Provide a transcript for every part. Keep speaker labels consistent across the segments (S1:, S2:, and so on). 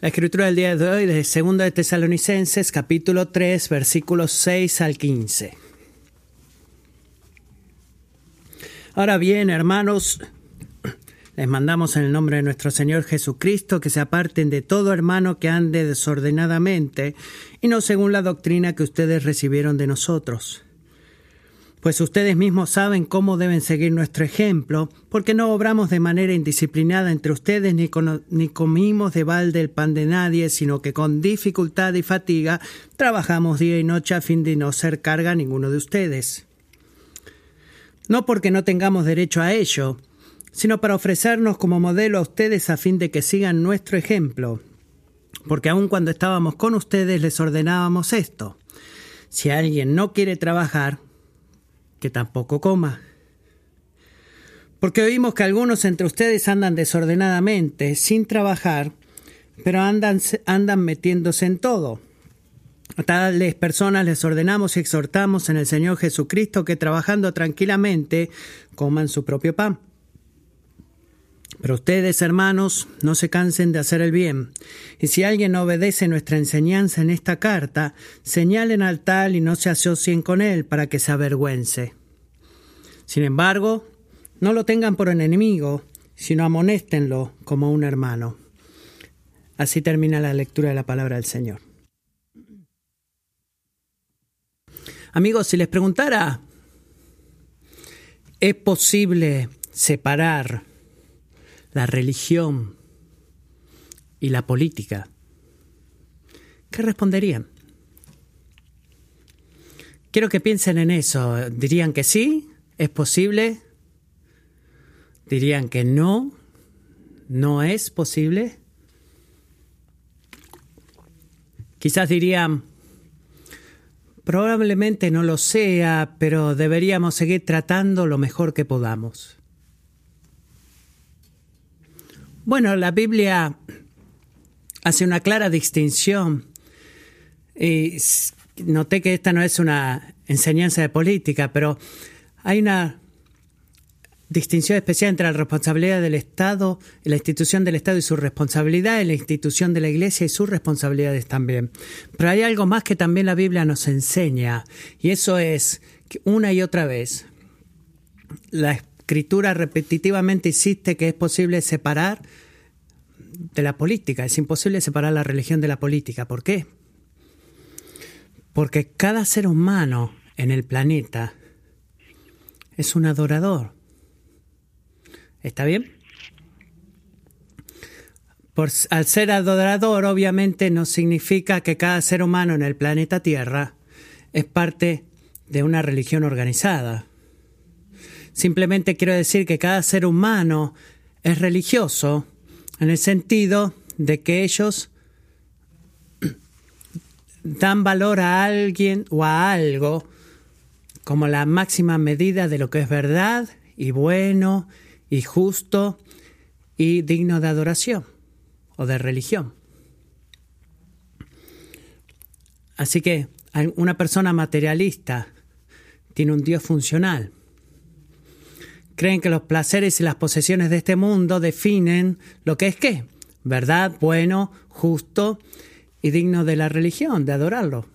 S1: La escritura del día de hoy de 2 de Tesalonicenses, capítulo 3, versículos 6 al 15. Ahora bien, hermanos, les mandamos en el nombre de nuestro Señor Jesucristo que se aparten de todo hermano que ande desordenadamente y no según la doctrina que ustedes recibieron de nosotros pues ustedes mismos saben cómo deben seguir nuestro ejemplo, porque no obramos de manera indisciplinada entre ustedes ni, ni, comimos de balde el pan de nadie, sino que con dificultad y fatiga trabajamos día y noche a fin de no ser carga a ninguno de ustedes. No porque no tengamos derecho a ello, sino para ofrecernos como modelo a ustedes a fin de que sigan nuestro ejemplo, porque aun cuando estábamos con ustedes les ordenábamos esto. Si alguien no quiere trabajar, que tampoco coma. Porque oímos que algunos entre ustedes andan desordenadamente, sin trabajar, pero andan, andan metiéndose en todo. A tales personas les ordenamos y exhortamos en el Señor Jesucristo que trabajando tranquilamente coman su propio pan. Pero ustedes, hermanos, no se cansen de hacer el bien. Y si alguien obedece nuestra enseñanza en esta carta, señalen al tal y no se asocien con él para que se avergüence. Sin embargo, no lo tengan por enemigo, sino amonéstenlo como un hermano. Así termina la lectura de la palabra del Señor. Amigos, si les preguntara, ¿es posible separar la religión y la política? ¿Qué responderían? Quiero que piensen en eso. ¿Dirían que sí? ¿Es posible? ¿Dirían que no? ¿No es posible? Quizás dirían, probablemente no lo sea, pero deberíamos seguir tratando lo mejor que podamos. Bueno, la Biblia hace una clara distinción. Y noté que esta no es una enseñanza de política, pero hay una distinción especial entre la responsabilidad del Estado, la institución del Estado y su responsabilidad, y la institución de la Iglesia y sus responsabilidades también. Pero hay algo más que también la Biblia nos enseña, y eso es que una y otra vez la escritura repetitivamente insiste que es posible separar de la política. Es imposible separar la religión de la política. ¿Por qué? Porque cada ser humano en el planeta es un adorador. ¿Está bien? Al ser adorador, obviamente no significa que cada ser humano en el planeta Tierra es parte de una religión organizada. Simplemente quiero decir que cada ser humano es religioso en el sentido de que ellos dan valor a alguien o a algo como la máxima medida de lo que es verdad y bueno y justo y digno de adoración o de religión. Así que una persona materialista tiene un Dios funcional creen que los placeres y las posesiones de este mundo definen lo que es qué, verdad, bueno, justo y digno de la religión, de adorarlo.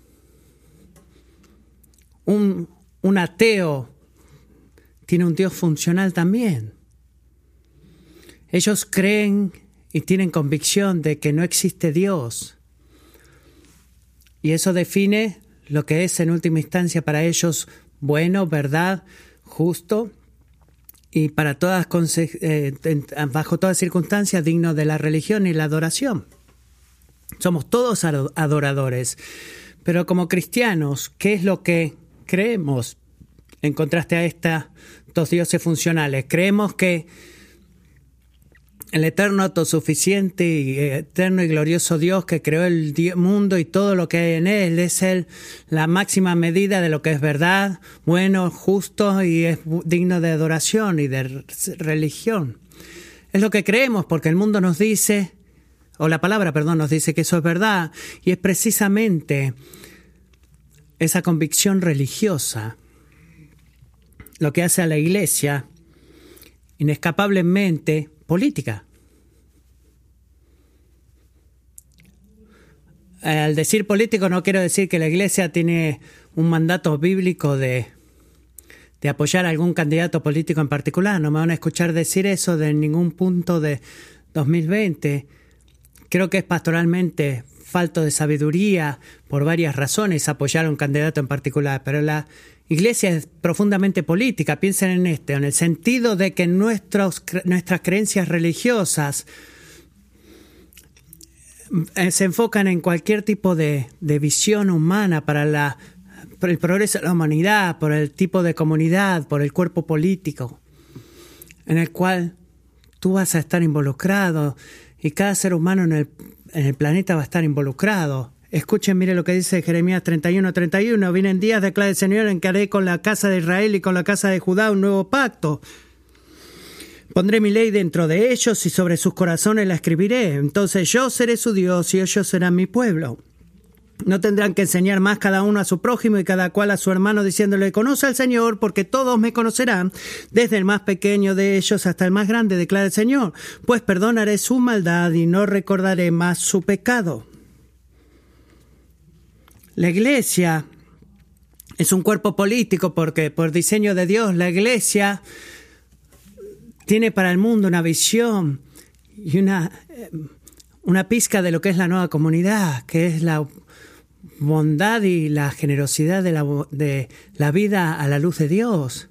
S1: Un, un ateo tiene un Dios funcional también. Ellos creen y tienen convicción de que no existe Dios. Y eso define lo que es en última instancia para ellos bueno, verdad, justo y para todas eh, bajo todas circunstancias digno de la religión y la adoración. Somos todos adoradores, pero como cristianos, ¿qué es lo que creemos en contraste a estos dos dioses funcionales? Creemos que el eterno, autosuficiente y eterno y glorioso Dios que creó el mundo y todo lo que hay en él es el, la máxima medida de lo que es verdad, bueno, justo y es digno de adoración y de religión. Es lo que creemos porque el mundo nos dice, o la palabra, perdón, nos dice que eso es verdad y es precisamente esa convicción religiosa lo que hace a la iglesia inescapablemente política. al decir político no quiero decir que la Iglesia tiene un mandato bíblico de, de apoyar a algún candidato político en particular. No me van a escuchar decir eso de ningún punto de 2020. Creo que es pastoralmente falto de sabiduría por varias razones apoyar a un candidato en particular, pero la Iglesia es profundamente política. Piensen en esto, en el sentido de que nuestras creencias religiosas eh, se enfocan en cualquier tipo de, de visión humana para la el progreso de la humanidad, por el tipo de comunidad, por el cuerpo político, en el cual tú vas a estar involucrado y cada ser humano en el, en el planeta va a estar involucrado. Escuchen, mire lo que dice Jeremías 31, 31. Vienen días, declara el Señor, en que haré con la casa de Israel y con la casa de Judá un nuevo pacto. Pondré mi ley dentro de ellos y sobre sus corazones la escribiré. Entonces yo seré su Dios y ellos serán mi pueblo. No tendrán que enseñar más cada uno a su prójimo y cada cual a su hermano diciéndole, conoce al Señor, porque todos me conocerán, desde el más pequeño de ellos hasta el más grande, declara el Señor, pues perdonaré su maldad y no recordaré más su pecado. La iglesia es un cuerpo político porque por diseño de Dios la iglesia tiene para el mundo una visión y una, eh, una pizca de lo que es la nueva comunidad, que es la bondad y la generosidad de la, de la vida a la luz de Dios.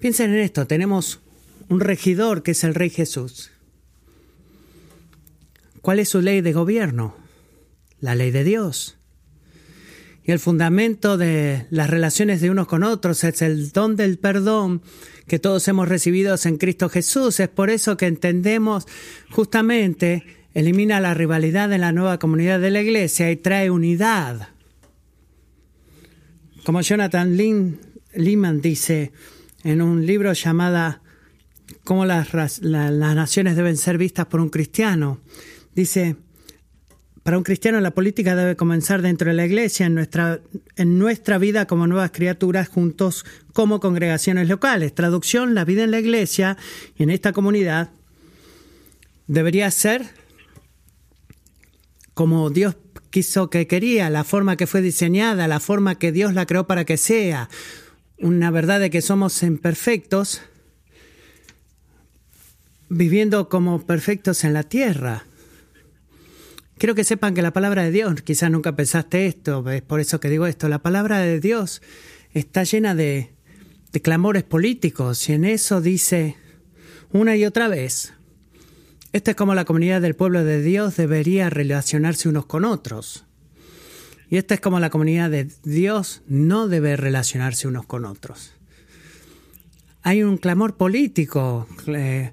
S1: Piensen en esto, tenemos un regidor que es el Rey Jesús. ¿Cuál es su ley de gobierno? La ley de Dios. Y el fundamento de las relaciones de unos con otros es el don del perdón que todos hemos recibido en Cristo Jesús. Es por eso que entendemos justamente elimina la rivalidad en la nueva comunidad de la iglesia y trae unidad. Como Jonathan Lehman dice en un libro llamado Cómo las, las naciones deben ser vistas por un cristiano, dice, para un cristiano la política debe comenzar dentro de la iglesia, en nuestra, en nuestra vida como nuevas criaturas, juntos como congregaciones locales. Traducción, la vida en la iglesia y en esta comunidad debería ser como Dios quiso que quería, la forma que fue diseñada, la forma que Dios la creó para que sea, una verdad de que somos imperfectos, viviendo como perfectos en la tierra. Quiero que sepan que la palabra de Dios, quizás nunca pensaste esto, es por eso que digo esto, la palabra de Dios está llena de, clamores políticos y en eso dice una y otra vez, esta es como la comunidad del pueblo de Dios debería relacionarse unos con otros. Y esta es como la comunidad de Dios no debe relacionarse unos con otros. Hay un clamor político, eh,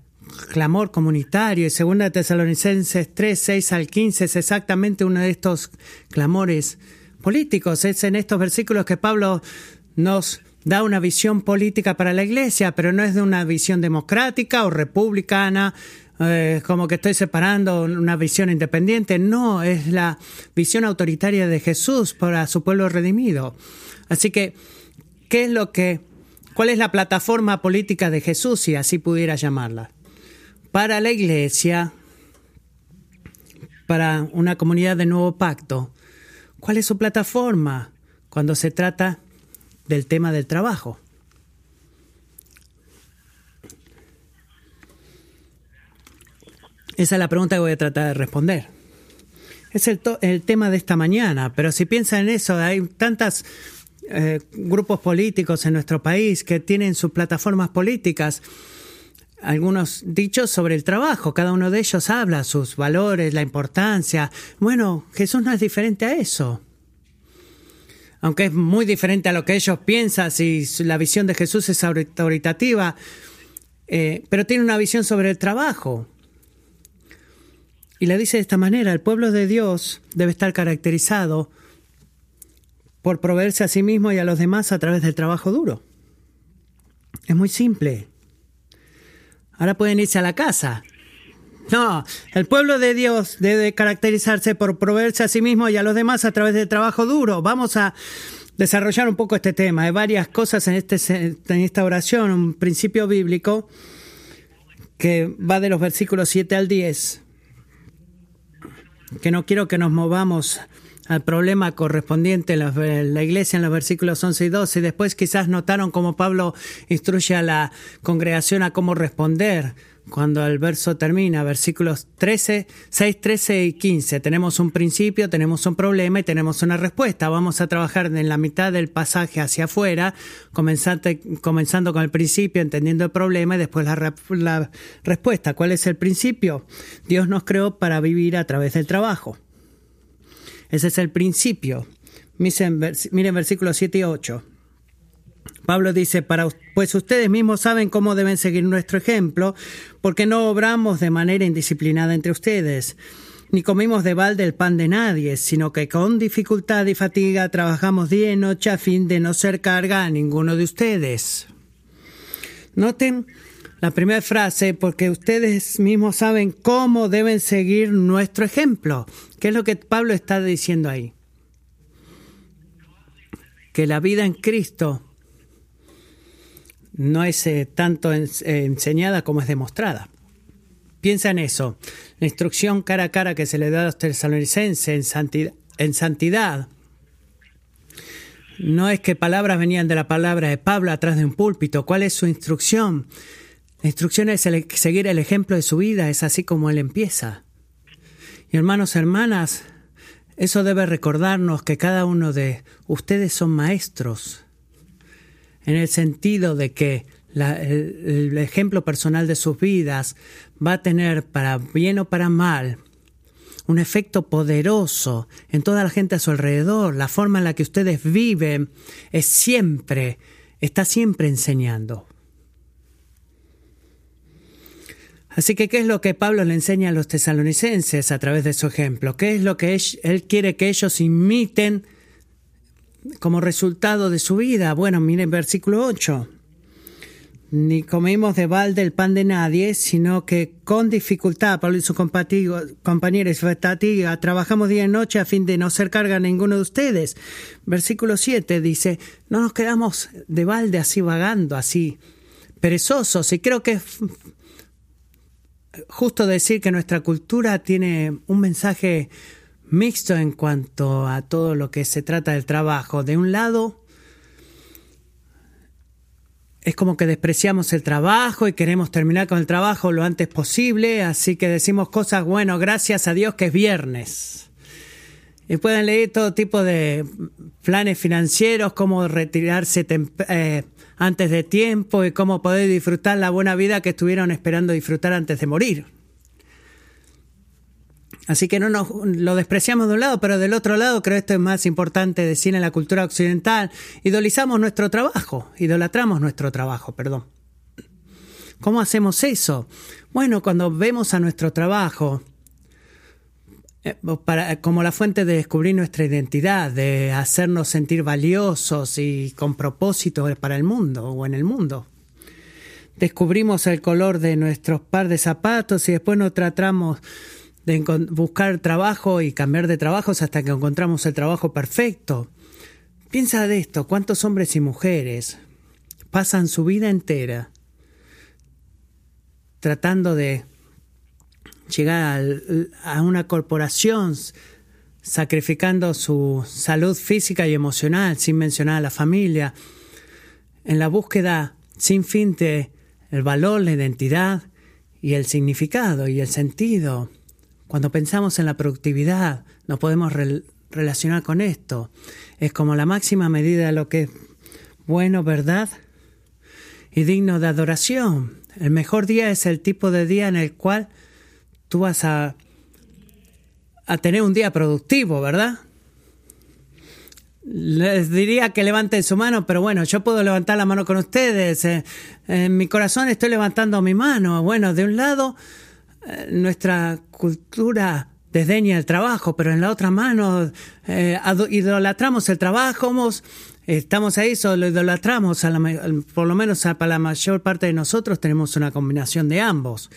S1: clamor comunitario, y segunda Tesalonicenses 3, 6 al 15 es exactamente uno de estos clamores políticos. Es en estos versículos que Pablo nos da una visión política para la iglesia, pero no es de una visión democrática o republicana eh, como que estoy separando una visión independiente. No, es la visión autoritaria de Jesús para su pueblo redimido. Así que, ¿qué es lo que, cuál es la plataforma política de Jesús, si así pudiera llamarla? Para la iglesia, para una comunidad de nuevo pacto, ¿cuál es su plataforma cuando se trata del tema del trabajo? Esa es la pregunta que voy a tratar de responder. Es el, el tema de esta mañana, pero si piensan en eso, hay tantos eh, grupos políticos en nuestro país que tienen sus plataformas políticas, algunos dichos sobre el trabajo, cada uno de ellos habla sus valores, la importancia. Bueno, Jesús no es diferente a eso. Aunque es muy diferente a lo que ellos piensan, si la visión de Jesús es autoritativa, eh, pero tiene una visión sobre el trabajo. Y le dice de esta manera, el pueblo de Dios debe estar caracterizado por proveerse a sí mismo y a los demás a través del trabajo duro. Es muy simple. Ahora pueden irse a la casa. No, el pueblo de Dios debe caracterizarse por proveerse a sí mismo y a los demás a través del trabajo duro. Vamos a desarrollar un poco este tema. Hay varias cosas en, este, en esta oración, un principio bíblico que va de los versículos 7 al 10 que no quiero que nos movamos al problema correspondiente en la, la, iglesia en los versículos 11 y 12. Y después quizás notaron cómo Pablo instruye a la congregación a cómo responder cuando el verso termina, versículos 13, 6, 13 y 15. Tenemos un principio, tenemos un problema y tenemos una respuesta. Vamos a trabajar en la mitad del pasaje hacia afuera, comenzando, comenzando con el principio, entendiendo el problema y después la, la respuesta. ¿Cuál es el principio? Dios nos creó para vivir a través del trabajo. Ese es el principio. Miren, versículos 7 y 8. Pablo dice, para, pues ustedes mismos saben cómo deben seguir nuestro ejemplo, porque no obramos de manera indisciplinada entre ustedes, ni comimos de balde el pan de nadie, sino que con dificultad y fatiga trabajamos día y noche a fin de no ser carga a ninguno de ustedes. Noten la primera frase, porque ustedes mismos saben cómo deben seguir nuestro ejemplo. ¿Qué es lo que Pablo está diciendo ahí? Que la vida en Cristo no es eh, tanto en, enseñada como es demostrada. Piensa en eso. La instrucción cara a cara que se le da a los tesalonicenses en santidad, en santidad no es que palabras venían de la palabra de Pablo atrás de un púlpito. ¿Cuál es su instrucción? La instrucción es el, seguir el ejemplo de su vida, es así como él empieza. Y hermanos, hermanas, eso debe recordarnos que cada uno de ustedes son maestros en el sentido de que la, el, el, ejemplo personal de sus vidas va a tener, para bien o para mal, un efecto poderoso en toda la gente a su alrededor. La forma en la que ustedes viven es siempre, está siempre enseñando. Así que, ¿qué es lo que Pablo le enseña a los tesalonicenses a través de su ejemplo? ¿Qué es lo que él, quiere que ellos imiten? como resultado de su vida. Bueno, miren versículo 8. Ni comimos de balde el pan de nadie, sino que con dificultad, Pablo y sus compañeros fatiga, trabajamos día y noche a fin de no ser carga a ninguno de ustedes. Versículo 7 dice, no nos quedamos de balde así vagando, así perezosos. Y creo que es justo decir que nuestra cultura tiene un mensaje mixto en cuanto a todo lo que se trata del trabajo. De un lado, es como que despreciamos el trabajo y queremos terminar con el trabajo lo antes posible, así que decimos cosas, bueno, gracias a Dios que es viernes. Y pueden leer todo tipo de planes financieros, cómo retirarse eh, antes de tiempo y cómo poder disfrutar la buena vida que estuvieron esperando disfrutar antes de morir. Así que no nos lo despreciamos de un lado, pero del otro lado creo esto es más importante decir en la cultura occidental. Idolizamos nuestro trabajo, idolatramos nuestro trabajo, perdón. ¿Cómo hacemos eso? Bueno, cuando vemos a nuestro trabajo para, como la fuente de descubrir nuestra identidad, de hacernos sentir valiosos y con propósito para el mundo o en el mundo. Descubrimos el color de nuestros par de zapatos y después nos tratamos de buscar trabajo y cambiar de trabajos hasta que encontramos el trabajo perfecto. Piensa de esto, cuántos hombres y mujeres pasan su vida entera tratando de llegar a una corporación, sacrificando su salud física y emocional, sin mencionar a la familia, en la búsqueda sin fin de el valor, la identidad y el significado y el sentido cuando pensamos en la productividad, nos podemos re relacionar con esto. Es como la máxima medida de lo que es bueno, verdad y digno de adoración. El mejor día es el tipo de día en el cual tú vas a, a tener un día productivo, ¿verdad? Les diría que levanten su mano, pero bueno, yo puedo levantar la mano con ustedes. Eh, en mi corazón estoy levantando mi mano. Bueno, de un lado eh, nuestra cultura desdeña el trabajo, pero en la otra mano eh, idolatramos el trabajo, estamos ahí, solo idolatramos, a la, por lo menos para la mayor parte de nosotros tenemos una combinación de ambos.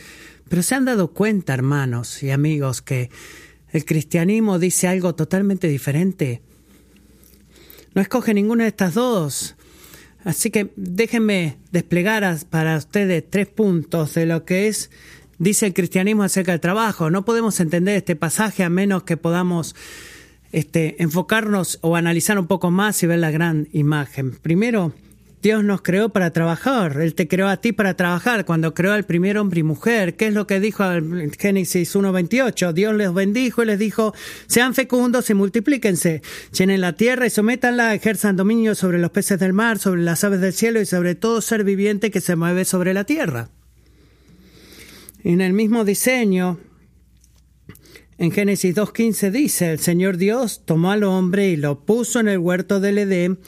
S1: Pero se han dado cuenta, hermanos y amigos, que el cristianismo dice algo totalmente diferente. No escoge ninguna de estas dos. Así que déjenme desplegar para ustedes tres puntos de lo que es dice el cristianismo acerca del trabajo. No podemos entender este pasaje a menos que podamos este, enfocarnos o analizar un poco más y ver la gran imagen. Primero, Dios nos creó para trabajar. Él te creó a ti para trabajar. Cuando creó al primer hombre y mujer, ¿qué es lo que dijo en Génesis 1.28? Dios les bendijo y les dijo, sean fecundos y multiplíquense. Llenen la tierra y sométanla, ejerzan dominio sobre los peces del mar, sobre las aves del cielo y sobre todo ser viviente que se mueve sobre la tierra. En el mismo diseño, en Génesis 2.15 dice, el Señor Dios tomó al hombre y lo puso en el huerto del Edén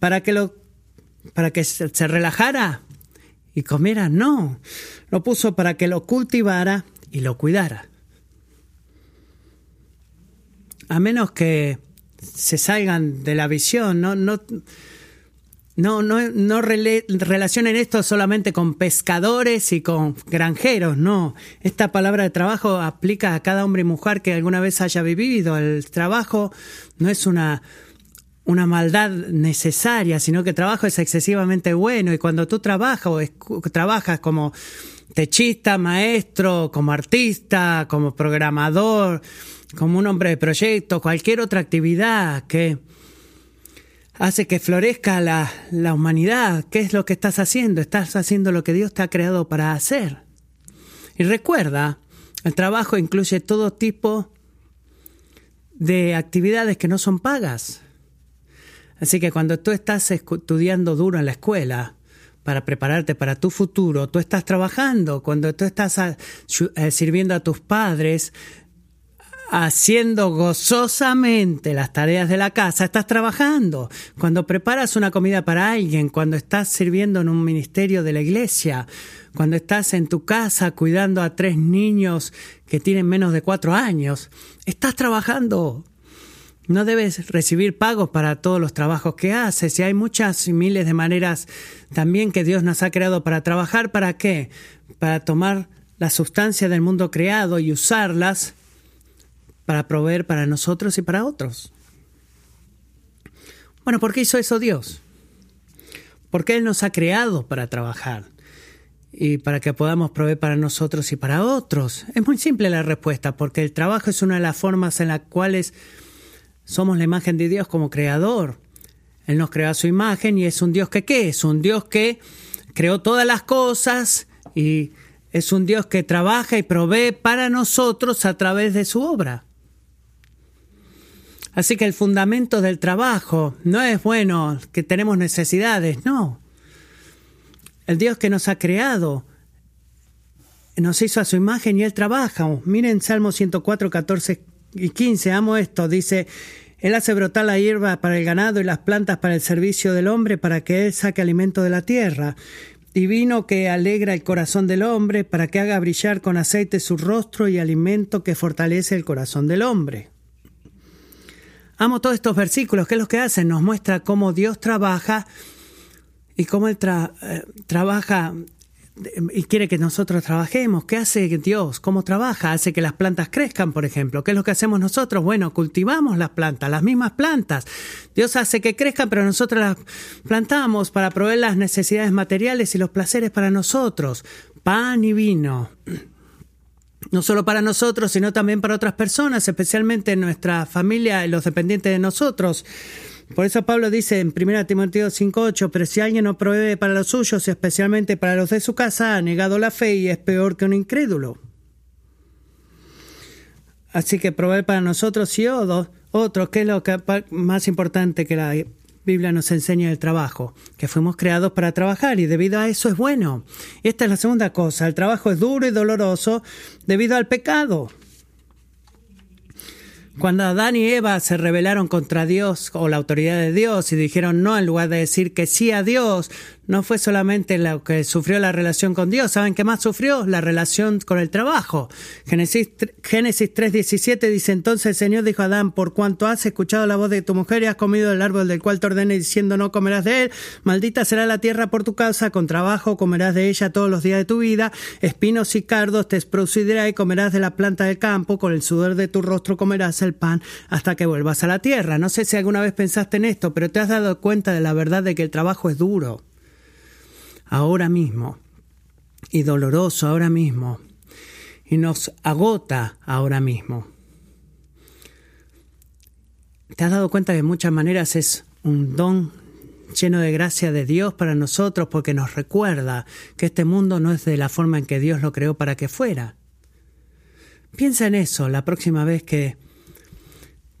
S1: para que lo para que se relajara y comiera, no, lo puso para que lo cultivara y lo cuidara. A menos que se salgan de la visión, no, no, no, no, no relacionen esto solamente con pescadores y con granjeros, no. Esta palabra de trabajo aplica a cada hombre y mujer que alguna vez haya vivido. El trabajo no es una una maldad necesaria, sino que trabajo es excesivamente bueno y cuando tú trabajas o trabajas como techista, maestro, como artista, como programador, como un hombre de proyecto, cualquier otra actividad que hace que florezca la, la humanidad, ¿qué es lo que estás haciendo? Estás haciendo lo que Dios te ha creado para hacer. Y recuerda, el trabajo incluye todo tipo de actividades que no son pagas. Así que cuando tú estás estudiando duro en la escuela para prepararte para tu futuro, tú estás trabajando. Cuando tú estás eh, sirviendo a tus padres, haciendo gozosamente las tareas de la casa, estás trabajando. Cuando preparas una comida para alguien, cuando estás sirviendo en un ministerio de la iglesia, cuando estás en tu casa cuidando a tres niños que tienen menos de cuatro años, estás trabajando. No debes recibir pagos para todos los trabajos que haces y hay muchas miles de maneras también que Dios nos ha creado para trabajar. ¿Para qué? Para tomar la sustancia del mundo creado y usarlas para proveer para nosotros y para otros. Bueno, ¿por qué hizo eso Dios? Porque Él nos ha creado para trabajar y para que podamos proveer para nosotros y para otros. Es muy simple la respuesta, porque el trabajo es una de las formas en las cuales somos la imagen de Dios como creador. Él nos creó a su imagen y es un Dios que qué? Es un Dios que creó todas las cosas y es un Dios que trabaja y provee para nosotros a través de su obra. Así que el fundamento del trabajo no es bueno que tenemos necesidades, no. El Dios que nos ha creado nos hizo a su imagen y Él trabaja. Miren Salmo 104, 14 y 15, amo esto, dice, Él hace brotar la hierba para el ganado y las plantas para el servicio del hombre, para que Él saque alimento de la tierra. Y vino que alegra el corazón del hombre, para que haga brillar con aceite su rostro y alimento que fortalece el corazón del hombre. Amo todos estos versículos, ¿qué es lo que hacen? Nos muestra cómo Dios trabaja y cómo Él eh, trabaja y quiere que nosotros trabajemos. ¿Qué hace Dios? ¿Cómo trabaja? Hace que las plantas crezcan, por ejemplo. ¿Qué es lo que hacemos nosotros? Bueno, cultivamos las plantas, las mismas plantas. Dios hace que crezcan, pero nosotros las plantamos para proveer las necesidades materiales y los placeres para nosotros. Pan y vino. No solo para nosotros, sino también para otras personas, especialmente nuestra familia y los dependientes de nosotros. Por eso Pablo dice en 1 Timoteo 5.8, pero si alguien no provee para los suyos, especialmente para los de su casa, ha negado la fe y es peor que un incrédulo. Así que proveer para nosotros y otros, que es lo más importante que la Biblia nos enseña el trabajo, que fuimos creados para trabajar y debido a eso es bueno. esta es la segunda cosa, el trabajo es duro y doloroso debido al pecado. Cuando Adán y Eva se rebelaron contra Dios o la autoridad de Dios y dijeron no en lugar de decir que sí a Dios, no fue solamente lo que sufrió la relación con Dios, ¿saben qué más sufrió? La relación con el trabajo. Génesis, Génesis 3:17 dice entonces el Señor dijo a Adán, por cuanto has escuchado la voz de tu mujer y has comido el árbol del cual te ordené diciendo no comerás de él, maldita será la tierra por tu causa, con trabajo comerás de ella todos los días de tu vida, espinos y cardos te producirá y comerás de la planta del campo, con el sudor de tu rostro comerás el pan hasta que vuelvas a la tierra. No sé si alguna vez pensaste en esto, pero te has dado cuenta de la verdad de que el trabajo es duro ahora mismo y doloroso ahora mismo y nos agota ahora mismo. ¿Te has dado cuenta que de muchas maneras es un don lleno de gracia de Dios para nosotros porque nos recuerda que este mundo no es de la forma en que Dios lo creó para que fuera? Piensa en eso la próxima vez que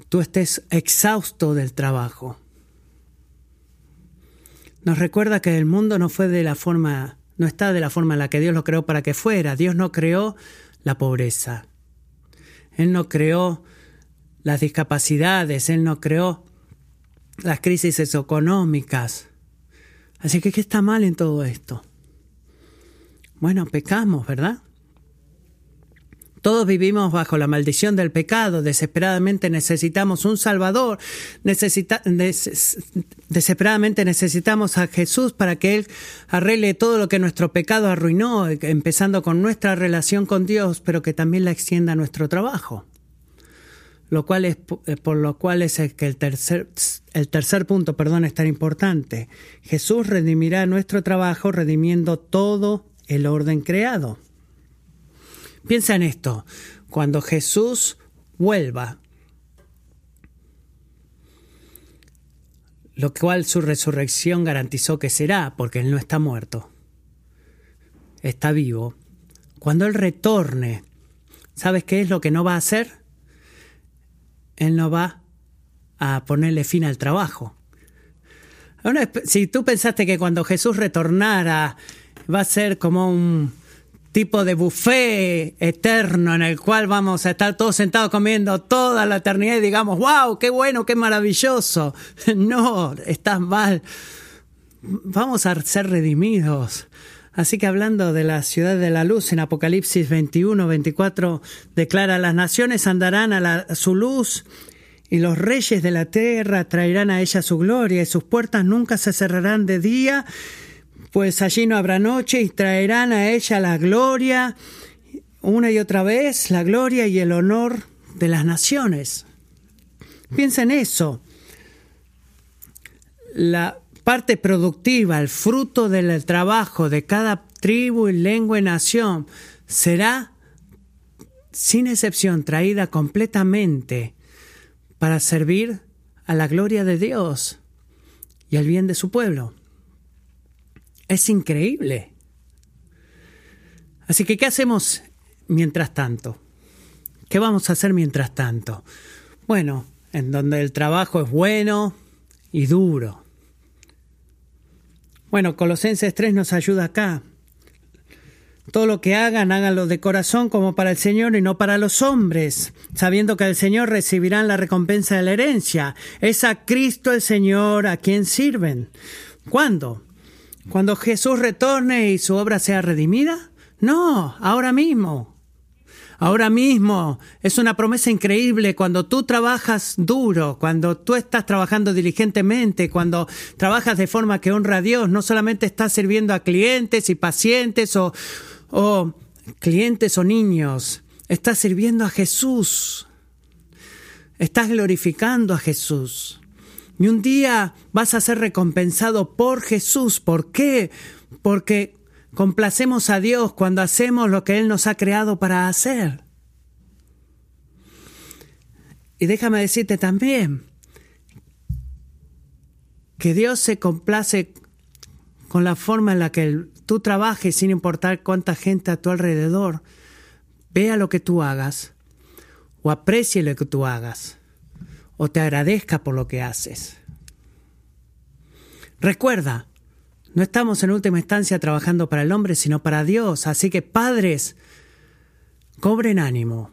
S1: tú estés exhausto del trabajo. Nos recuerda que el mundo no fue de la forma, no está de la forma en la que Dios lo creó para que fuera. Dios no creó la pobreza. Él no creó las discapacidades, Él no creó las crisis económicas. Así que, ¿qué está mal en todo esto? Bueno, pecamos, ¿verdad? Todos vivimos bajo la maldición del pecado, desesperadamente necesitamos un Salvador, desesperadamente necesitamos a Jesús para que Él arregle todo lo que nuestro pecado arruinó, empezando con nuestra relación con Dios, pero que también la extienda a nuestro trabajo lo cual es eh, por lo cual es que el tercer, el tercer punto, perdón, es tan importante. Jesús redimirá nuestro trabajo redimiendo todo el orden creado. Piensa en esto, cuando Jesús vuelva, lo cual su resurrección garantizó que será, porque Él no está muerto, está vivo. Cuando Él retorne, ¿sabes qué es lo que no va a hacer? Él no va a ponerle fin al trabajo. si tú pensaste que cuando Jesús retornara va a ser como un tipo de buffet eterno en el cual vamos a estar todos sentados comiendo toda la eternidad y digamos, wow, qué bueno, qué maravilloso. No, estás mal. Vamos a ser redimidos. Así que hablando de la ciudad de la luz, en Apocalipsis 21, 24, declara, las naciones andarán a, su luz y los reyes de la tierra traerán a ella su gloria y sus puertas nunca se cerrarán de día, pues allí no habrá noche y traerán a ella la gloria una y otra vez, la gloria y el honor de las naciones. Piensa en eso. La parte productiva, el fruto del trabajo de cada tribu y lengua y nación, será sin excepción traída completamente para servir a la gloria de Dios y al bien de su pueblo. Es increíble. Así que, ¿qué hacemos mientras tanto? ¿Qué vamos a hacer mientras tanto? Bueno, en donde el trabajo es bueno y duro, bueno, Colosenses 3 nos ayuda acá. Todo lo que hagan, háganlo de corazón como para el Señor y no para los hombres, sabiendo que el Señor recibirán la recompensa de la herencia. Es a Cristo el Señor a quien sirven. ¿Cuándo? ¿Cuando Jesús retorne y su obra sea redimida? No, ahora mismo. Ahora mismo es una promesa increíble cuando tú trabajas duro, cuando tú estás trabajando diligentemente, cuando trabajas de forma que honra a Dios, no solamente estás sirviendo a clientes y pacientes o, o clientes o niños, estás sirviendo a Jesús. Estás glorificando a Jesús. Y un día vas a ser recompensado por Jesús. ¿Por qué? Porque Complacemos a Dios cuando hacemos lo que Él nos ha creado para hacer. Y déjame decirte también que Dios se complace con la forma en la que tú trabajes sin importar cuánta gente a tu alrededor vea lo que tú hagas o aprecie lo que tú hagas o te agradezca por lo que haces. Recuerda, no estamos en última instancia trabajando para el hombre, sino para Dios. Así que padres, cobren ánimo.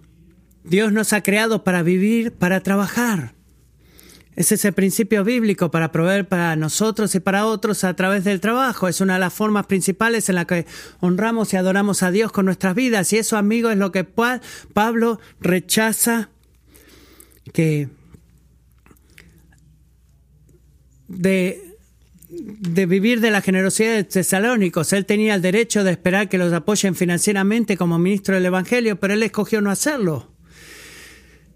S1: Dios nos ha creado para vivir, para trabajar. Ese es el principio bíblico para proveer para nosotros y para otros a través del trabajo. Es una de las formas principales en la que honramos y adoramos a Dios con nuestras vidas. Y eso, amigo, es lo que Pablo rechaza que de de vivir de la generosidad de tesalónicos. Él tenía el derecho de esperar que los apoyen financieramente como ministro del Evangelio, pero él escogió no hacerlo.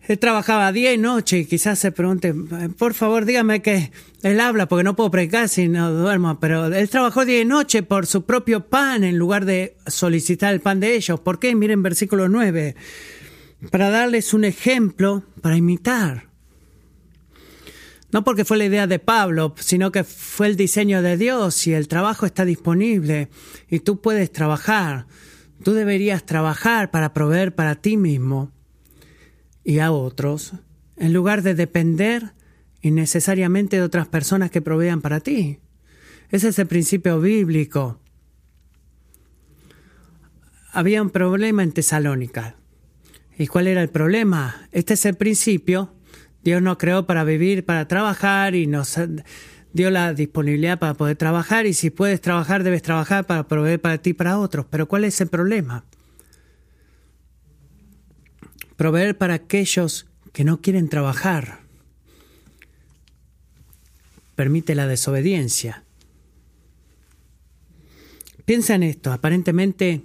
S1: Él trabajaba día y noche y quizás se pregunte, por favor dígame que él habla porque no puedo predicar si no duermo, pero él trabajó día y noche por su propio pan en lugar de solicitar el pan de ellos. ¿Por qué? Miren versículo 9, para darles un ejemplo para imitar. No porque fue la idea de Pablo, sino que fue el diseño de Dios y el trabajo está disponible y tú puedes trabajar. Tú deberías trabajar para proveer para ti mismo y a otros, en lugar de depender innecesariamente de otras personas que provean para ti. Ese es el principio bíblico. Había un problema en Tesalónica. ¿Y cuál era el problema? Este es el principio. Dios nos creó para vivir, para trabajar y nos dio la disponibilidad para poder trabajar y si puedes trabajar debes trabajar para proveer para ti y para otros. Pero ¿cuál es el problema? Proveer para aquellos que no quieren trabajar permite la desobediencia. Piensa en esto, aparentemente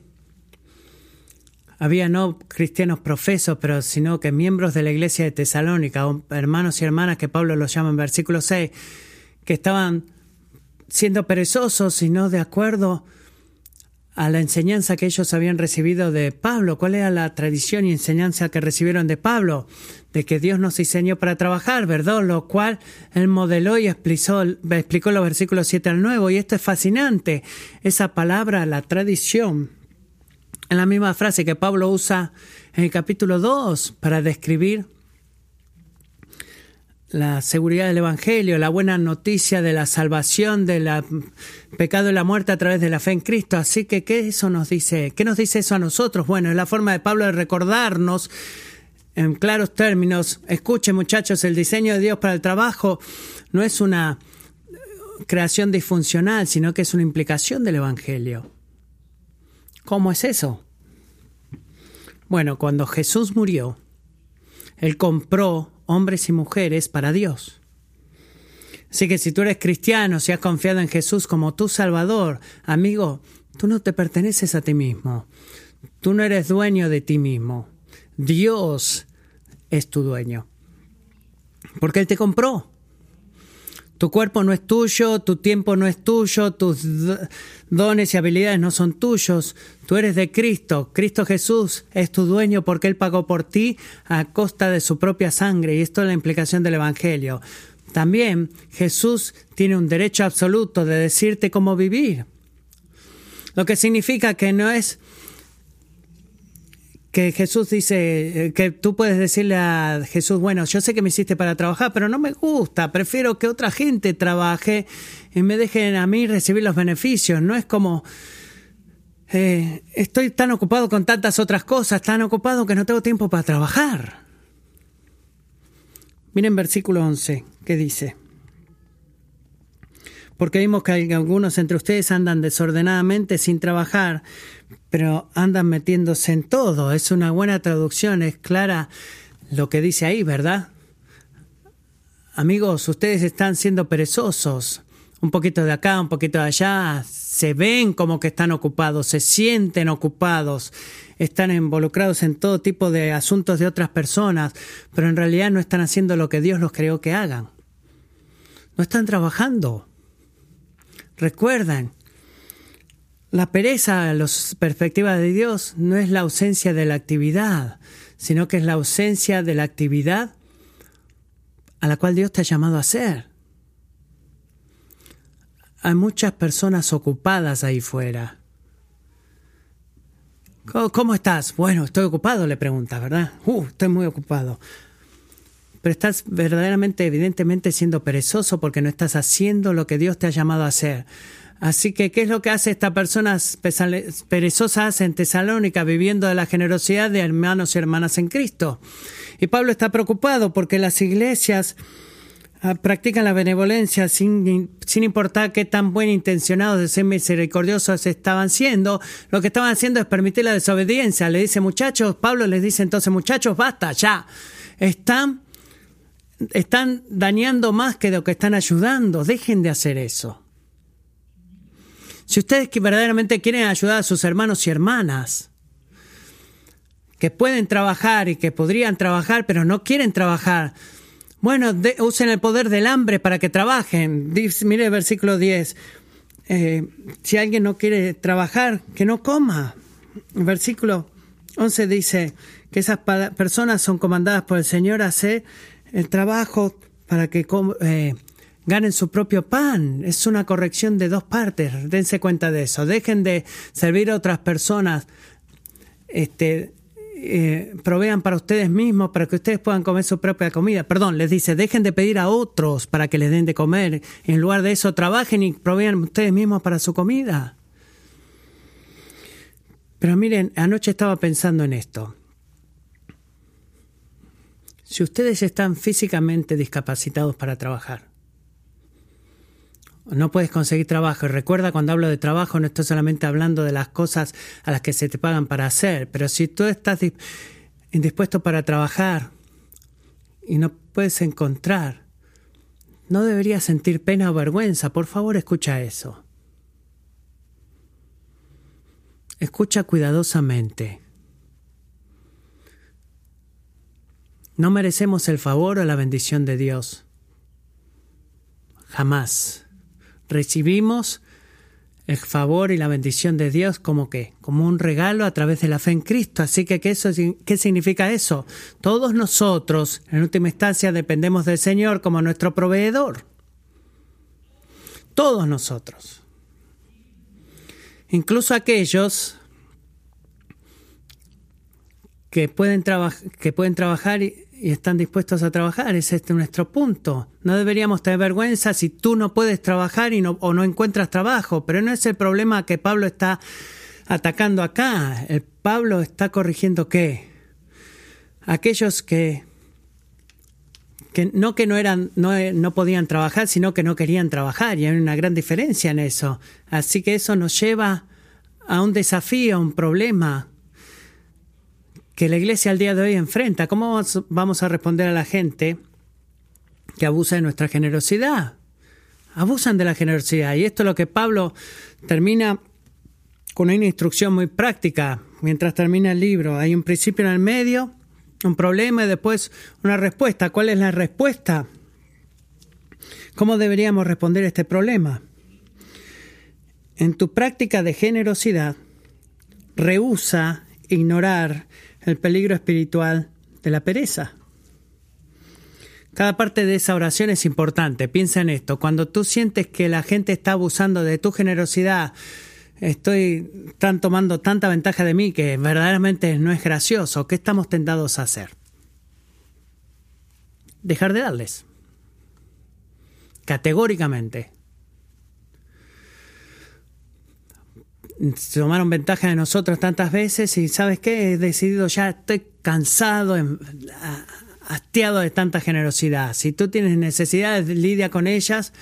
S1: había no cristianos profesos, pero sino que miembros de la iglesia de Tesalónica, hermanos y hermanas que Pablo los llama en versículo 6, que estaban siendo perezosos y no de acuerdo a la enseñanza que ellos habían recibido de Pablo. ¿Cuál era la tradición y enseñanza que recibieron de Pablo? De que Dios nos diseñó para trabajar, ¿verdad? Lo cual él modeló y explicó, explicó los versículos 7 al 9. Y esto es fascinante. Esa palabra, la tradición, en la misma frase que Pablo usa en el capítulo 2 para describir la seguridad del Evangelio, la buena noticia de la salvación del pecado y la muerte a través de la fe en Cristo. Así que, ¿qué eso nos dice? ¿Qué nos dice eso a nosotros? Bueno, es la forma de Pablo de recordarnos en claros términos. Escuchen, muchachos, el diseño de Dios para el trabajo no es una creación disfuncional, sino que es una implicación del Evangelio. ¿Cómo es eso? Bueno, cuando Jesús murió, Él compró hombres y mujeres para Dios. Así que si tú eres cristiano, si has confiado en Jesús como tu Salvador, amigo, tú no te perteneces a ti mismo. Tú no eres dueño de ti mismo. Dios es tu dueño. Porque Él te compró. Tu cuerpo no es tuyo, tu tiempo no es tuyo, tus dones y habilidades no son tuyos. Tú eres de Cristo. Cristo Jesús es tu dueño porque Él pagó por ti a costa de su propia sangre. Y esto es la implicación del Evangelio. También Jesús tiene un derecho absoluto de decirte cómo vivir. Lo que significa que no es que Jesús dice, eh, que tú puedes decirle a Jesús, bueno, yo sé que me hiciste para trabajar, pero no me gusta, prefiero que otra gente trabaje y me dejen a mí recibir los beneficios. No es como, eh, estoy tan ocupado con tantas otras cosas, tan ocupado que no tengo tiempo para trabajar. Miren versículo 11, ¿qué dice? Porque vimos que algunos entre ustedes andan desordenadamente sin trabajar, pero andan metiéndose en todo. Es una buena traducción, es clara lo que dice ahí, ¿verdad? Amigos, ustedes están siendo perezosos, un poquito de acá, un poquito de allá, se ven como que están ocupados, se sienten ocupados, están involucrados en todo tipo de asuntos de otras personas, pero en realidad no están haciendo lo que Dios los creó que hagan. No están trabajando. Recuerden, la pereza, la perspectiva de Dios, no es la ausencia de la actividad, sino que es la ausencia de la actividad a la cual Dios te ha llamado a hacer. Hay muchas personas ocupadas ahí fuera. ¿Cómo, estás? Bueno, estoy ocupado, le pregunta, ¿verdad? Uh, estoy muy ocupado. Pero estás verdaderamente, evidentemente, siendo perezoso porque no estás haciendo lo que Dios te ha llamado a hacer. Así que, ¿qué es lo que hace esta persona perezosa en Tesalónica, viviendo de la generosidad de hermanos y hermanas en Cristo? Y Pablo está preocupado porque las iglesias ah, practican la benevolencia sin, sin importar qué tan buen intencionados de ser misericordiosos estaban siendo. Lo que estaban haciendo es permitir la desobediencia. Le dice, muchachos, Pablo les dice entonces, muchachos, basta, ya. Están, están dañando más que lo que están ayudando. Dejen de hacer eso. Si ustedes que verdaderamente quieren ayudar a sus hermanos y hermanas, que pueden trabajar y que podrían trabajar, pero no quieren trabajar, bueno, usen el poder del hambre para que trabajen. mire el versículo 10. Eh, si alguien no quiere trabajar, que no coma. Versículo 11 dice que esas personas son comandadas por el Señor a hacer el trabajo para que eh, ganen su propio pan. Es una corrección de dos partes. Dense cuenta de eso. Dejen de servir a otras personas. Este, eh, provean para ustedes mismos, para que ustedes puedan comer su propia comida. Perdón, les dice, dejen de pedir a otros para que les den de comer. En lugar de eso, trabajen y provean ustedes mismos para su comida. Pero miren, anoche estaba pensando en esto. Si ustedes están físicamente discapacitados para trabajar, no puedes conseguir trabajo. Y recuerda, cuando hablo de trabajo, no estoy solamente hablando de las cosas a las que se te pagan para hacer, pero si tú estás indispuesto para trabajar y no puedes encontrar, no deberías sentir pena o vergüenza. Por favor, escucha eso. Escucha cuidadosamente. No merecemos el favor o la bendición de Dios. Jamás. Recibimos el favor y la bendición de Dios como que como un regalo a través de la fe en Cristo. Así que ¿qué, eso, ¿qué significa eso? Todos nosotros, en última instancia, dependemos del Señor como nuestro proveedor. Todos nosotros. Incluso aquellos que pueden, que pueden trabajar y, están dispuestos a trabajar. Ese es nuestro punto. No deberíamos tener vergüenza si tú no puedes trabajar y no, o no encuentras trabajo, pero no es el problema que Pablo está atacando acá. El Pablo está corrigiendo qué? Aquellos que, que no que no eran no, no podían trabajar, sino que no querían trabajar y hay una gran diferencia en eso. Así que eso nos lleva a un desafío, a un problema que la iglesia al día de hoy enfrenta. ¿Cómo vamos a responder a la gente que abusa de nuestra generosidad? Abusan de la generosidad. Y esto es lo que Pablo termina con una instrucción muy práctica mientras termina el libro. Hay un principio en el medio, un problema y después una respuesta. ¿Cuál es la respuesta? ¿Cómo deberíamos responder a este problema? En tu práctica de generosidad, rehúsa ignorar el peligro espiritual de la pereza. Cada parte de esa oración es importante. Piensa en esto. Cuando tú sientes que la gente está abusando de tu generosidad, estoy están tomando tanta ventaja de mí que verdaderamente no es gracioso. ¿Qué estamos tentados a hacer? Dejar de darles. Categóricamente. Tomaron ventaja de nosotros tantas veces y sabes qué, he decidido ya, estoy cansado, hastiado de tanta generosidad. Si tú tienes necesidades, lidia con ellas,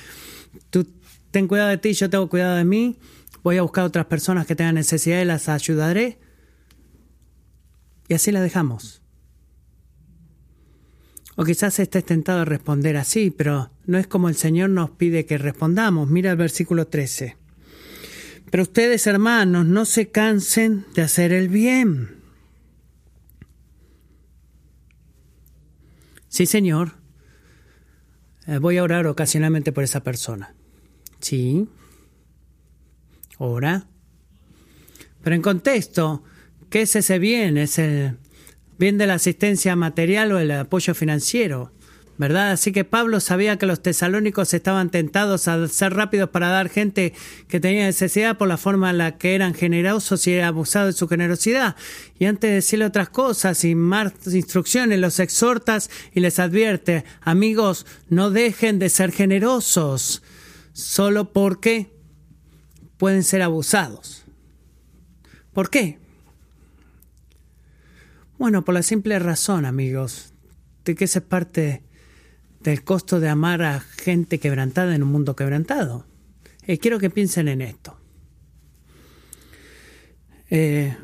S1: tú ten cuidado de ti, yo tengo cuidado de mí, voy a buscar otras personas que tengan necesidad y las ayudaré. Y así la dejamos. O quizás estés tentado a responder así, pero no es como el Señor nos pide que respondamos. Mira el versículo 13. Pero ustedes, hermanos, no se cansen de hacer el bien. Sí, Señor. Eh, voy a orar ocasionalmente por esa persona. Sí. Ora. Pero en contexto, ¿qué es ese bien? ¿Es el bien de la asistencia material o el apoyo financiero? ¿Verdad? Así que Pablo sabía que los tesalónicos estaban tentados a ser rápidos para dar gente que tenía necesidad por la forma en la que eran generosos y abusados de su generosidad. Y antes de decirle otras cosas y más instrucciones, los exhortas y les advierte, amigos, no dejen de ser generosos solo porque pueden ser abusados. ¿Por qué? Bueno, por la simple razón, amigos, de que esa es parte del costo de amar a gente quebrantada en un mundo quebrantado. Eh, quiero que piensen en esto. Eh,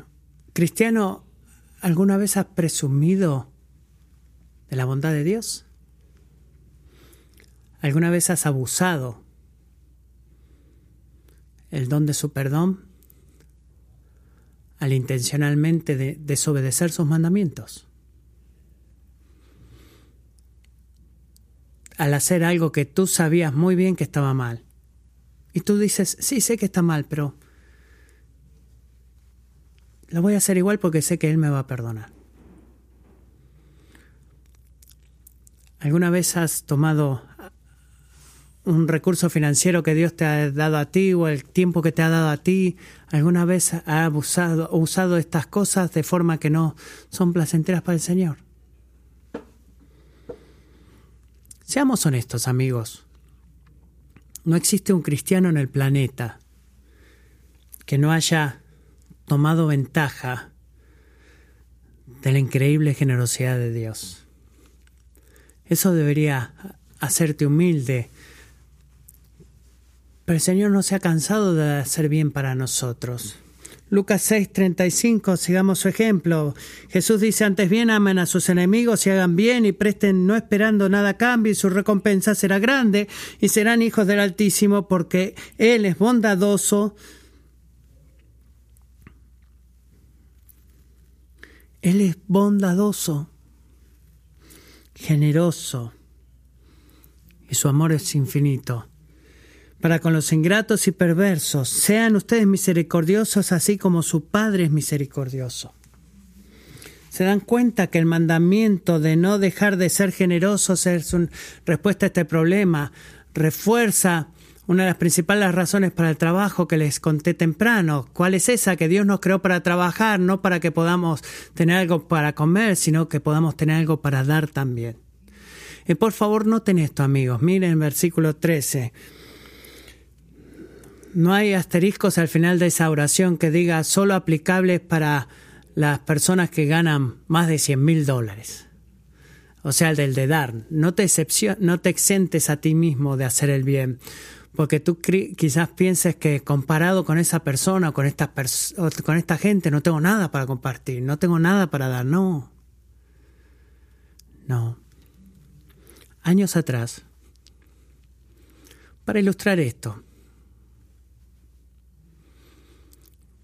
S1: Cristiano, ¿alguna vez has presumido de la bondad de Dios? ¿Alguna vez has abusado el don de su perdón al intencionalmente desobedecer sus mandamientos? Al hacer algo que tú sabías muy bien que estaba mal. Y tú dices, sí, sé que está mal, pero lo voy a hacer igual porque sé que Él me va a perdonar. ¿Alguna vez has tomado un recurso financiero que Dios te ha dado a ti o el tiempo que te ha dado a ti? ¿Alguna vez has abusado, usado estas cosas de forma que no son placenteras para el Señor? Seamos honestos, amigos. No existe un cristiano en el planeta que no haya tomado ventaja de la increíble generosidad de Dios. Eso debería hacerte humilde. Pero el Señor no se ha cansado de hacer bien para nosotros. Lucas 6:35, sigamos su ejemplo. Jesús dice, antes bien amen a sus enemigos y hagan bien y presten no esperando nada a cambio y su recompensa será grande y serán hijos del Altísimo porque Él es bondadoso. Él es bondadoso, generoso y su amor es infinito para con los ingratos y perversos. Sean ustedes misericordiosos así como su Padre es misericordioso. ¿Se dan cuenta que el mandamiento de no dejar de ser generosos es una respuesta a este problema? Refuerza una de las principales razones para el trabajo que les conté temprano. ¿Cuál es esa? Que Dios nos creó para trabajar, no para que podamos tener algo para comer, sino que podamos tener algo para dar también. Y por favor, noten esto, amigos. Miren versículo 13 no hay asteriscos al final de esa oración que diga solo aplicables para las personas que ganan más de 100 mil dólares. O sea, el del de dar. No te, no te exentes a ti mismo de hacer el bien. Porque tú quizás pienses que comparado con esa persona con esta, con esta gente no tengo nada para compartir, no tengo nada para dar. No. No. Años atrás, para ilustrar esto,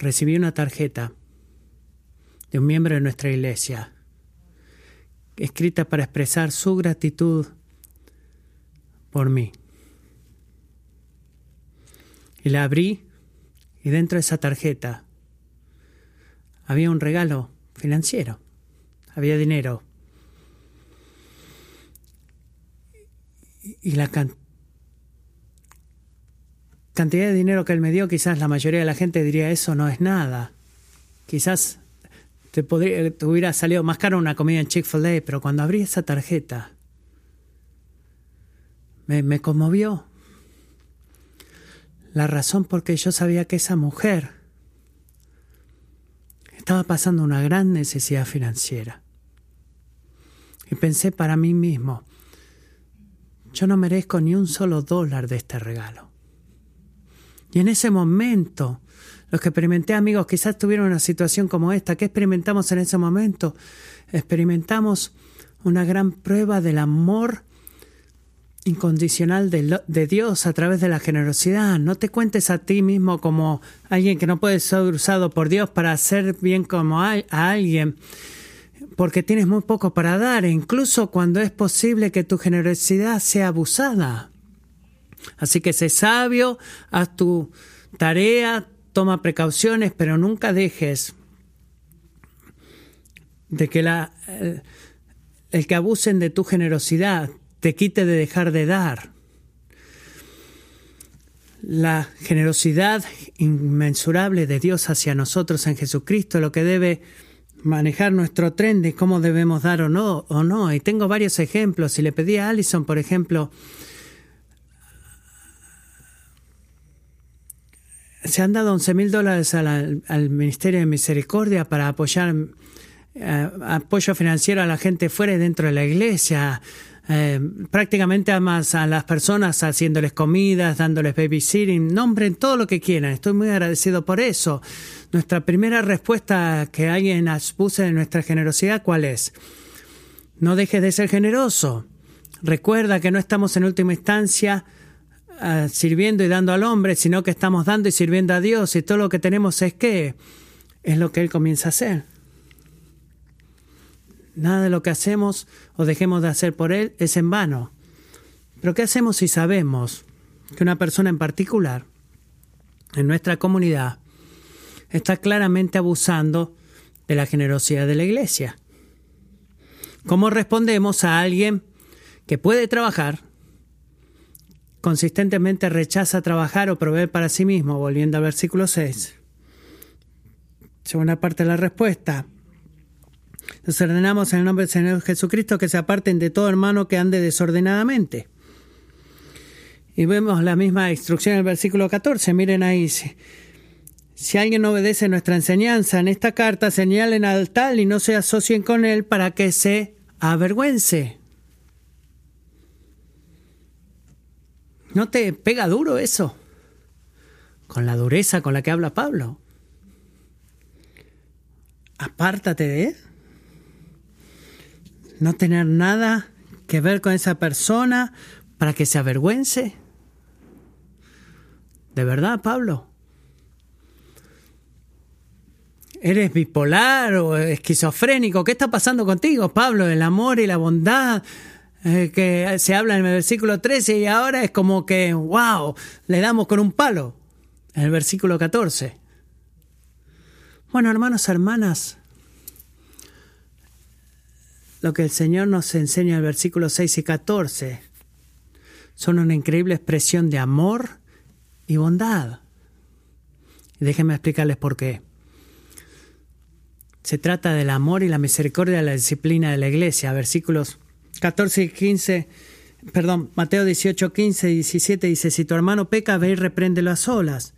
S1: recibí una tarjeta de un miembro de nuestra iglesia, escrita para expresar su gratitud por mí. Y la abrí y dentro de esa tarjeta había un regalo financiero, había dinero. Y la, cantidad de dinero que él me dio, quizás la mayoría de la gente diría eso no es nada. Quizás te, podría, te hubiera salido más caro una comida en Chick-fil-A, pero cuando abrí esa tarjeta me, me conmovió. La razón porque yo sabía que esa mujer estaba pasando una gran necesidad financiera. Y pensé para mí mismo, yo no merezco ni un solo dólar de este regalo. Y en ese momento, los que experimenté amigos quizás tuvieron una situación como esta. ¿Qué experimentamos en ese momento? Experimentamos una gran prueba del amor incondicional de, de, Dios a través de la generosidad. No te cuentes a ti mismo como alguien que no puede ser usado por Dios para hacer bien como a, a alguien, porque tienes muy poco para dar, incluso cuando es posible que tu generosidad sea abusada. Así que sé sabio, haz tu tarea, toma precauciones, pero nunca dejes de que la, el, el que abusen de tu generosidad te quite de dejar de dar. La generosidad inmensurable de Dios hacia nosotros en Jesucristo, lo que debe manejar nuestro tren de cómo debemos dar o no, o no. Y tengo varios ejemplos. Si le pedí a Allison, por ejemplo, se han dado 11 mil dólares al, Ministerio de Misericordia para apoyar eh, apoyo financiero a la gente fuera y dentro de la iglesia. Eh, prácticamente más a las personas haciéndoles comidas, dándoles babysitting, nombren todo lo que quieran. Estoy muy agradecido por eso. Nuestra primera respuesta que alguien abuse de nuestra generosidad, ¿cuál es? No dejes de ser generoso. Recuerda que no estamos en última instancia Sirviendo y dando al hombre, sino que estamos dando y sirviendo a Dios y todo lo que tenemos es que es lo que Él comienza a hacer. Nada de lo que hacemos o dejemos de hacer por Él es en vano. Pero ¿qué hacemos si sabemos que una persona en particular en nuestra comunidad está claramente abusando de la generosidad de la iglesia? ¿Cómo respondemos a alguien que puede trabajar, consistentemente rechaza trabajar o proveer para sí mismo, volviendo al versículo 6. Segunda parte de la respuesta. Nos ordenamos en el nombre del Señor Jesucristo que se aparten de todo hermano que ande desordenadamente. Y vemos la misma instrucción en el versículo 14. Miren ahí. Si alguien no obedece nuestra enseñanza en esta carta, señalen al tal y no se asocien con él para que se avergüence. ¿No te pega duro eso? Con la dureza con la que habla Pablo. Apártate de él. No tener nada que ver con esa persona para que se avergüence. ¿De verdad, Pablo? ¿Eres bipolar o esquizofrénico? ¿Qué está pasando contigo, Pablo? El amor y la bondad eh, que se habla en el versículo 13 y ahora es como que, wow, le damos con un palo en el versículo 14. Bueno, hermanos, hermanas, lo que el Señor nos enseña en el versículo 6 y 14 son una increíble expresión de amor y bondad. Y déjenme explicarles por qué. Se trata del amor y la misericordia de la disciplina de la iglesia, versículos 14 y 15, perdón, Mateo 18, 15 y 17 dice, si tu hermano peca, ve y repréndelo a solas.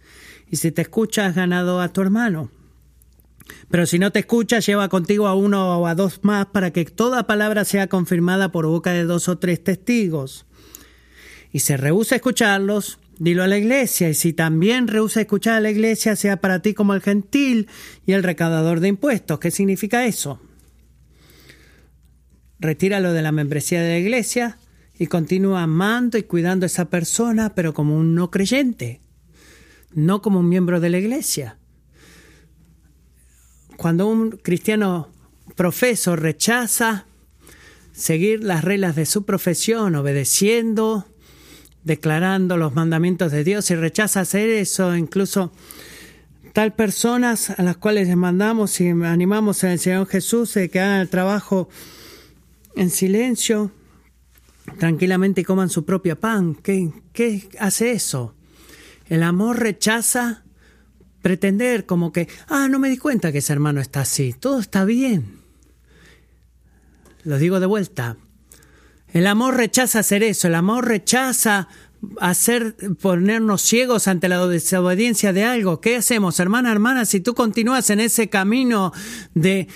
S1: Y si te escucha, has ganado a tu hermano. Pero si no te escucha, lleva contigo a uno o a dos más para que toda palabra sea confirmada por boca de dos o tres testigos. Y se rehúsa escucharlos, dilo a la iglesia. Y si también rehúsa escuchar a la iglesia, sea para ti como el gentil y el recaudador de impuestos. ¿Qué significa eso? Retíralo de la membresía de la iglesia y continúa amando y cuidando a esa persona, pero como un no creyente, no como un miembro de la iglesia. Cuando un cristiano profeso rechaza seguir las reglas de su profesión, obedeciendo, declarando los mandamientos de Dios y rechaza hacer eso, incluso tal personas a las cuales les mandamos y animamos el Señor Jesús que hagan el trabajo en silencio, tranquilamente coman su propio pan. ¿Qué, ¿Qué hace eso? El amor rechaza pretender como que, ah, no me di cuenta que ese hermano está así, todo está bien. Lo digo de vuelta. El amor rechaza hacer eso, el amor rechaza hacer ponernos ciegos ante la desobediencia de algo. ¿Qué hacemos, hermana, hermana? Si tú continúas en ese camino de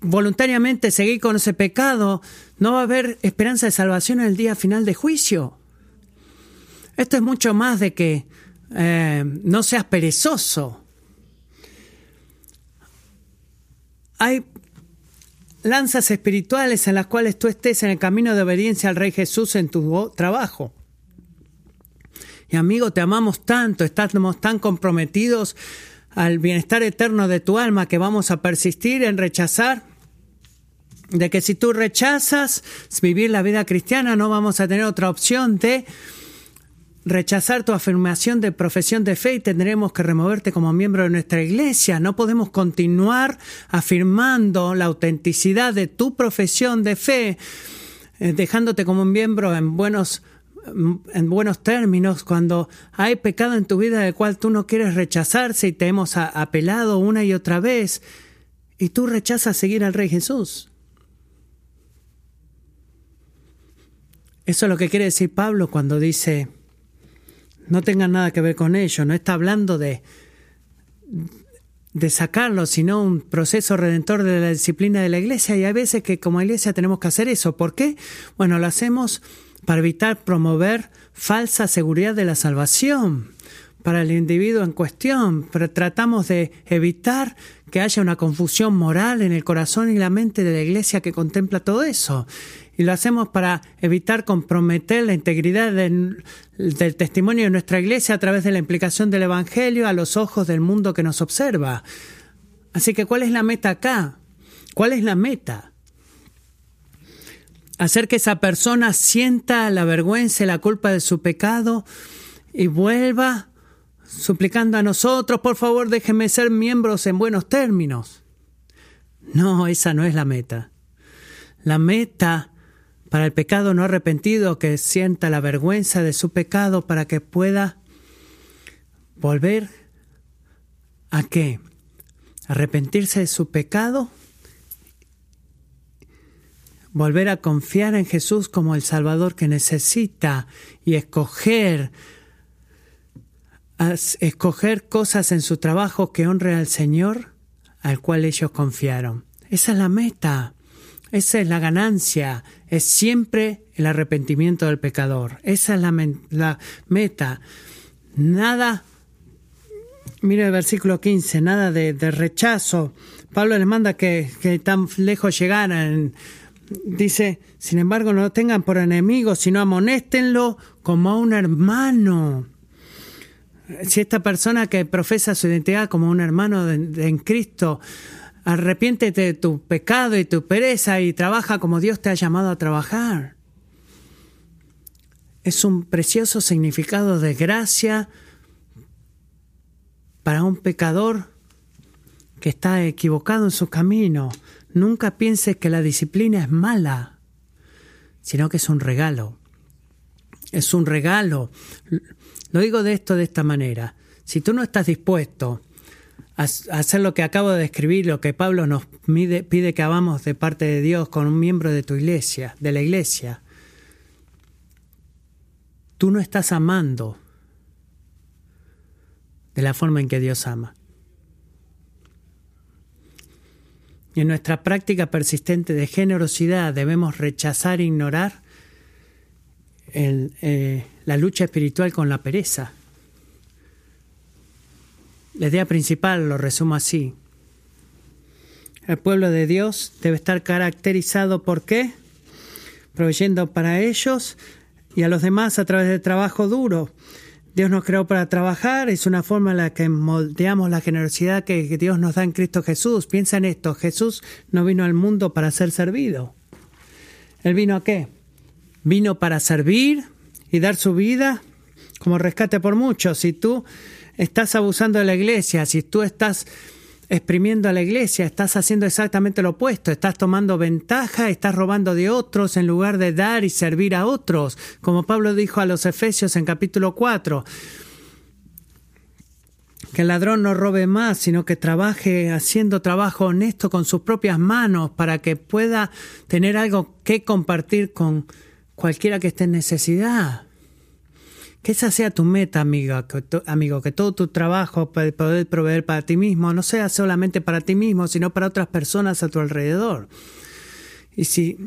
S1: voluntariamente seguir con ese pecado, no va a haber esperanza de salvación en el día final de juicio. Esto es mucho más de que eh, no seas perezoso. Hay lanzas espirituales en las cuales tú estés en el camino de obediencia al Rey Jesús en tu trabajo. Y amigo, te amamos tanto, estamos tan comprometidos al bienestar eterno de tu alma que vamos a persistir en rechazar de que si tú rechazas vivir la vida cristiana, no vamos a tener otra opción de rechazar tu afirmación de profesión de fe y tendremos que removerte como miembro de nuestra iglesia. No podemos continuar afirmando la autenticidad de tu profesión de fe, eh, dejándote como un miembro en buenos en buenos términos, cuando hay pecado en tu vida del cual tú no quieres rechazarse y te hemos apelado una y otra vez, y tú rechazas seguir al Rey Jesús. Eso es lo que quiere decir Pablo cuando dice, no tengan nada que ver con ello, no está hablando de, de sacarlo, sino un proceso redentor de la disciplina de la iglesia. Y hay veces que como iglesia tenemos que hacer eso. ¿Por qué? Bueno, lo hacemos para evitar promover falsa seguridad de la salvación para el individuo en cuestión, pero tratamos de evitar que haya una confusión moral en el corazón y la mente de la iglesia que contempla todo eso y lo hacemos para evitar comprometer la integridad del, testimonio de nuestra iglesia a través de la implicación del Evangelio a los ojos del mundo que nos observa. Así que, ¿cuál es la meta acá? ¿Cuál es la meta? Hacer que esa persona sienta la vergüenza y la culpa de su pecado y vuelva suplicando a nosotros, por favor, déjenme ser miembros en buenos términos. No, esa no es la meta. La meta para el pecado no arrepentido que sienta la vergüenza de su pecado para que pueda volver a qué? Arrepentirse de su pecado, volver a confiar en Jesús como el Salvador que necesita y escoger escoger cosas en su trabajo que honre al Señor al cual ellos confiaron. Esa es la meta. Esa es la ganancia, es siempre el arrepentimiento del pecador. Esa es la, meta. Nada, mire el versículo 15, nada de, rechazo. Pablo les manda que, que tan lejos llegaran. Dice, sin embargo, no lo tengan por enemigo, sino amonéstenlo como a un hermano. Si esta persona que profesa su identidad como un hermano en Cristo Arrepiéntete de tu pecado y tu pereza y trabaja como Dios te ha llamado a trabajar. Es un precioso significado de gracia para un pecador que está equivocado en su camino. Nunca pienses que la disciplina es mala, sino que es un regalo. Es un regalo. Lo digo de esto de esta manera. Si tú no estás dispuesto hacer lo que acabo de describir, lo que Pablo nos pide que hagamos de parte de Dios con un miembro de tu iglesia, de la iglesia. Tú no estás amando de la forma en que Dios ama. Y en nuestra práctica persistente de generosidad debemos rechazar e ignorar eh, la lucha espiritual con la pereza. La idea principal lo resumo así. El pueblo de Dios debe estar caracterizado por qué? Proveyendo para ellos y a los demás a través del trabajo duro. Dios nos creó para trabajar, es una forma en la que moldeamos la generosidad que Dios nos da en Cristo Jesús. Piensa en esto, Jesús no vino al mundo para ser servido. ¿Él vino a qué? Vino para servir y dar su vida como rescate por muchos. Si tú estás abusando de la iglesia, si tú estás exprimiendo a la iglesia, estás haciendo exactamente lo opuesto, estás tomando ventaja, estás robando de otros en lugar de dar y servir a otros, como Pablo dijo a los Efesios en capítulo 4. Que el ladrón no robe más, sino que trabaje haciendo trabajo honesto con sus propias manos para que pueda tener algo que compartir con cualquiera que esté en necesidad. Que esa sea tu meta, amiga, que amigo, que todo tu trabajo para poder proveer para ti mismo no sea solamente para ti mismo, sino para otras personas a tu alrededor. Y si,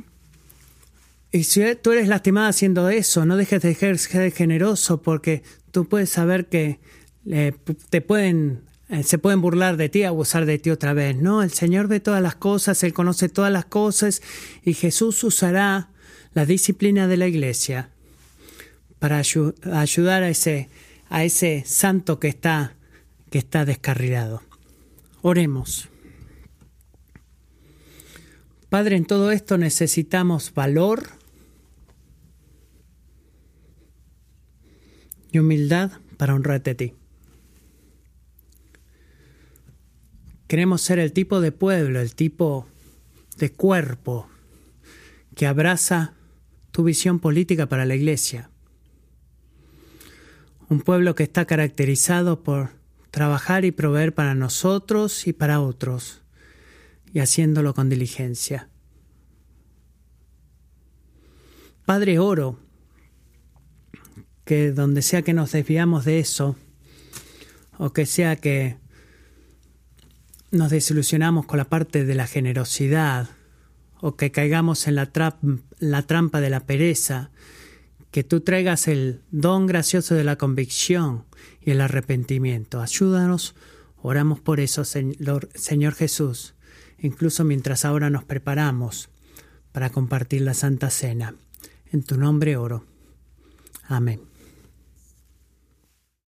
S1: y si tú eres lastimada haciendo eso, no dejes de ser generoso porque tú puedes saber que eh, te pueden eh, se pueden burlar de ti, abusar de ti otra vez. No, el Señor ve todas las cosas, Él conoce todas las cosas y Jesús usará la disciplina de la iglesia para ayudar a ese, a ese santo que está, que está descarrilado. Oremos. Padre, en todo esto necesitamos valor y humildad para honrarte a ti. Queremos ser el tipo de pueblo, el tipo de cuerpo que abraza tu visión política para la iglesia un pueblo que está caracterizado por trabajar y proveer para nosotros y para otros, y haciéndolo con diligencia. Padre, oro que donde sea que nos desviamos de eso, o que sea que nos desilusionamos con la parte de la generosidad, o que caigamos en la, la trampa de la pereza, que tú traigas el don gracioso de la convicción y el arrepentimiento. Ayúdanos, oramos por eso, Señor, Señor Jesús, incluso mientras ahora nos preparamos para compartir la Santa Cena. En tu nombre oro. Amén.